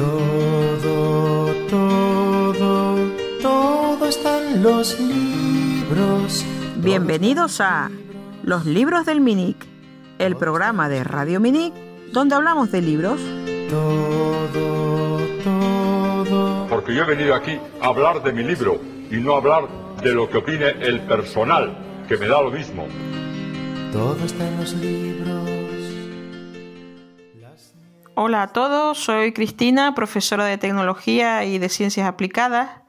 Todo, todo, todo está en los libros. Bienvenidos a Los Libros del Minic, el programa de Radio Minic donde hablamos de libros. Todo, todo. Porque yo he venido aquí a hablar de mi libro y no a hablar de lo que opine el personal, que me da lo mismo. Todo está en los libros. Hola a todos, soy Cristina, profesora de tecnología y de ciencias aplicadas.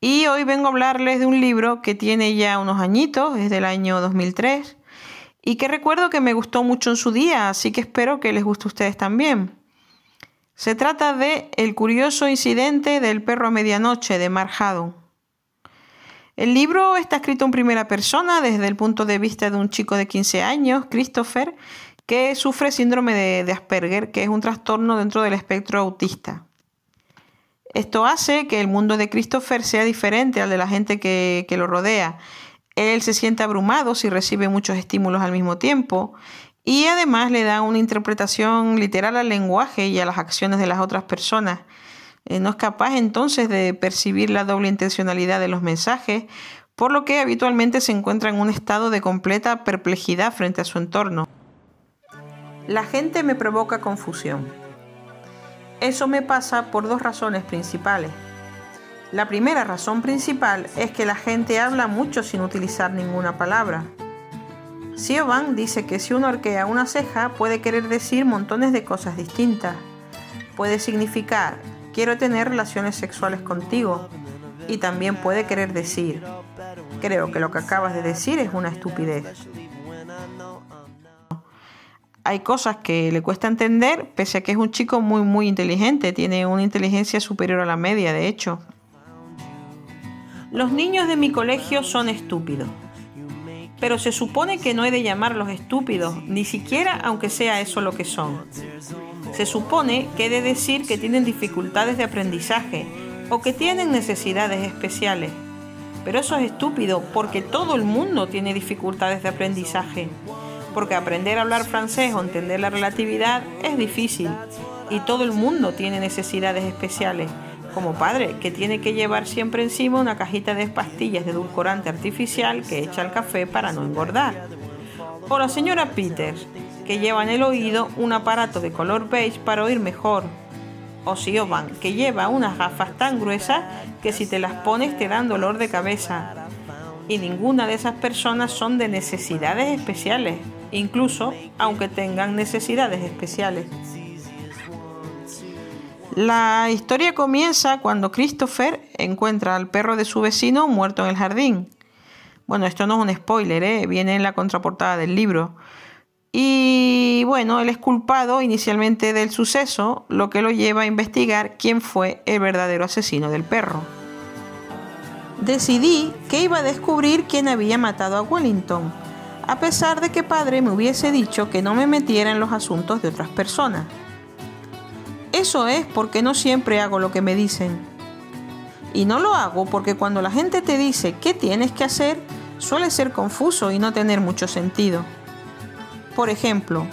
Y hoy vengo a hablarles de un libro que tiene ya unos añitos, es del año 2003, y que recuerdo que me gustó mucho en su día, así que espero que les guste a ustedes también. Se trata de El curioso incidente del perro a medianoche de Mark Haddon. El libro está escrito en primera persona desde el punto de vista de un chico de 15 años, Christopher, que sufre síndrome de, Asperger, que es un trastorno dentro del espectro autista. Esto hace que el mundo de Christopher sea diferente al de la gente que, que lo rodea. Él se siente abrumado si recibe muchos estímulos al mismo tiempo y además le da una interpretación literal al lenguaje y a las acciones de las otras personas. Eh, no es capaz entonces de percibir la doble intencionalidad de los mensajes, por lo que habitualmente se encuentra en un estado de completa perplejidad frente a su entorno. La gente me provoca confusión. Eso me pasa por dos razones principales. La primera razón principal es que la gente habla mucho sin utilizar ninguna palabra. Siobhan dice que si uno arquea una ceja puede querer decir montones de cosas distintas. Puede significar quiero tener relaciones sexuales contigo y también puede querer decir creo que lo que acabas de decir es una estupidez. Hay cosas que le cuesta entender, pese a que es un chico muy muy inteligente, tiene una inteligencia superior a la media, de hecho. Los niños de mi colegio son estúpidos. Pero se supone que no he de llamarlos estúpidos, ni siquiera aunque sea eso lo que son. Se supone que he de decir que tienen dificultades de aprendizaje o que tienen necesidades especiales. Pero eso es estúpido porque todo el mundo tiene dificultades de aprendizaje. Porque aprender a hablar francés o entender la relatividad es difícil y todo el mundo tiene necesidades especiales como padre que tiene que llevar siempre encima una cajita de pastillas de edulcorante artificial que echa al café para no engordar. O la señora Peters, que lleva en el oído un aparato de color beige para oír mejor. O Siobhan, que lleva unas gafas tan gruesas que si te las pones te dan dolor de cabeza. Y ninguna de esas personas son de necesidades especiales, incluso aunque tengan necesidades especiales. La historia comienza cuando Christopher encuentra al perro de su vecino muerto en el jardín. Bueno, esto no es un spoiler, ¿eh? viene en la contraportada del libro. Y bueno, él es culpado inicialmente del suceso, lo que lo lleva a investigar quién fue el verdadero asesino del perro. Decidí que iba a descubrir quién había matado a Wellington, a pesar de que padre me hubiese dicho que no me metiera en los asuntos de otras personas. Eso es porque no siempre hago lo que me dicen. Y no lo hago porque cuando la gente te dice qué tienes que hacer, suele ser confuso y no tener mucho sentido. Por ejemplo,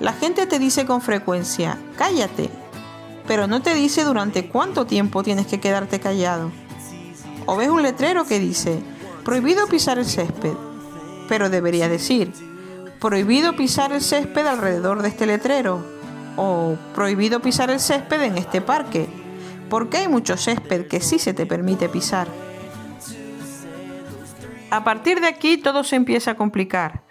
la gente te dice con frecuencia, cállate, pero no te dice durante cuánto tiempo tienes que quedarte callado. O ves un letrero que dice, prohibido pisar el césped, pero debería decir, prohibido pisar el césped alrededor de este letrero, o prohibido pisar el césped en este parque, porque hay mucho césped que sí se te permite pisar. A partir de aquí todo se empieza a complicar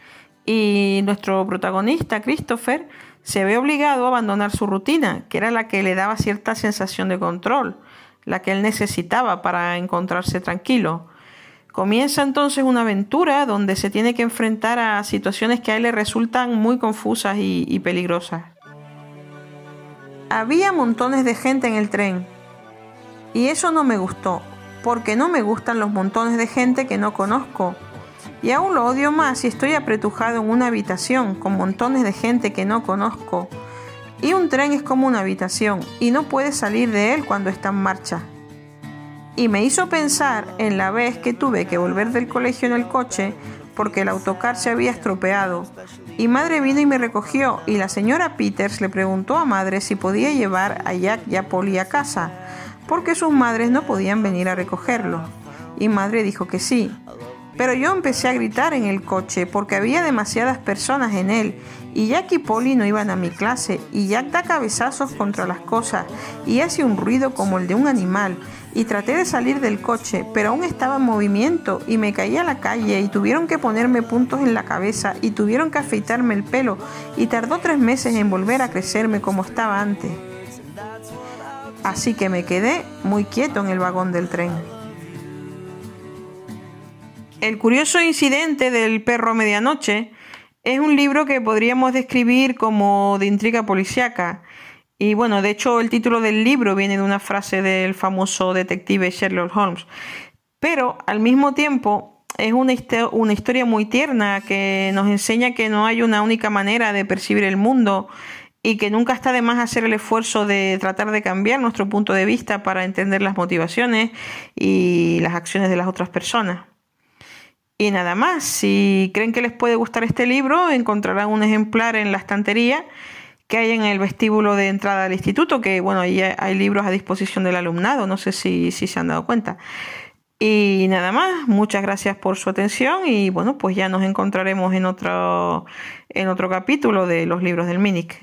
y nuestro protagonista, Christopher, se ve obligado a abandonar su rutina, que era la que le daba cierta sensación de control, la que él necesitaba para encontrarse tranquilo. Comienza entonces una aventura donde se tiene que enfrentar a situaciones que a él le resultan muy confusas y, peligrosas. Había montones de gente en el tren y eso no me gustó, porque no me gustan los montones de gente que no conozco. Y aún lo odio más si estoy apretujado en una habitación con montones de gente que no conozco. Y un tren es como una habitación y no puedes salir de él cuando está en marcha. Y me hizo pensar en la vez que tuve que volver del colegio en el coche porque el autocar se había estropeado y madre vino y me recogió y la señora Peters le preguntó a madre si podía llevar a Jack y a Polly a casa, porque sus madres no podían venir a recogerlo. Y madre dijo que sí. Pero yo empecé a gritar en el coche porque había demasiadas personas en él y Jack y Polly no iban a mi clase y Jack da cabezazos contra las cosas y hace un ruido como el de un animal y traté de salir del coche, pero aún estaba en movimiento y me caí a la calle y tuvieron que ponerme puntos en la cabeza y tuvieron que afeitarme el pelo y tardó tres meses en volver a crecerme como estaba antes. Así que me quedé muy quieto en el vagón del tren. El curioso incidente del perro medianoche es un libro que podríamos describir como de intriga policíaca. Y bueno, de hecho el título del libro viene de una frase del famoso detective Sherlock Holmes. Pero al mismo tiempo es una, una historia muy tierna que nos enseña que no hay una única manera de percibir el mundo y que nunca está de más hacer el esfuerzo de tratar de cambiar nuestro punto de vista para entender las motivaciones y las acciones de las otras personas. Y nada más, si creen que les puede gustar este libro, encontrarán un ejemplar en la estantería que hay en el vestíbulo de entrada al instituto, que bueno, ahí hay libros a disposición del alumnado, no sé si, si se han dado cuenta. Y nada más, muchas gracias por su atención y bueno, pues ya nos encontraremos en otro, en otro capítulo de los libros del MINIC.